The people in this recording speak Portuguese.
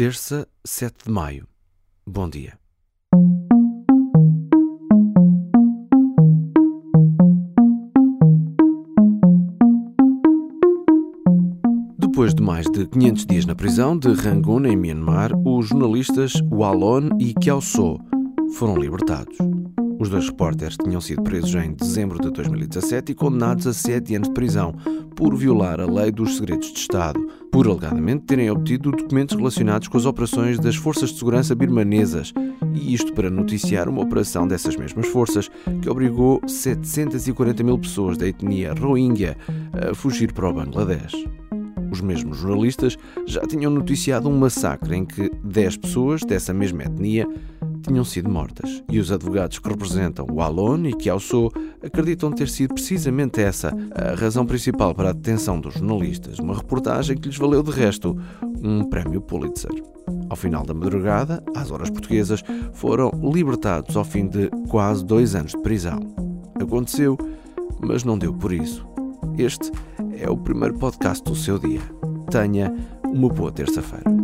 Terça, 7 de maio. Bom dia. Depois de mais de 500 dias na prisão de Rangoon, em Myanmar, os jornalistas Wallon e Kiao So foram libertados. Os dois repórteres tinham sido presos em dezembro de 2017 e condenados a sete anos de prisão por violar a lei dos segredos de Estado, por alegadamente terem obtido documentos relacionados com as operações das forças de segurança birmanesas, e isto para noticiar uma operação dessas mesmas forças que obrigou 740 mil pessoas da etnia Rohingya a fugir para o Bangladesh. Os mesmos jornalistas já tinham noticiado um massacre em que 10 pessoas dessa mesma etnia tinham sido mortas. E os advogados que representam o Alon e Kiao So acreditam ter sido precisamente essa a razão principal para a detenção dos jornalistas. Uma reportagem que lhes valeu, de resto, um prémio Pulitzer. Ao final da madrugada, às horas portuguesas, foram libertados ao fim de quase dois anos de prisão. Aconteceu, mas não deu por isso. Este é o primeiro podcast do seu dia. Tenha uma boa terça-feira.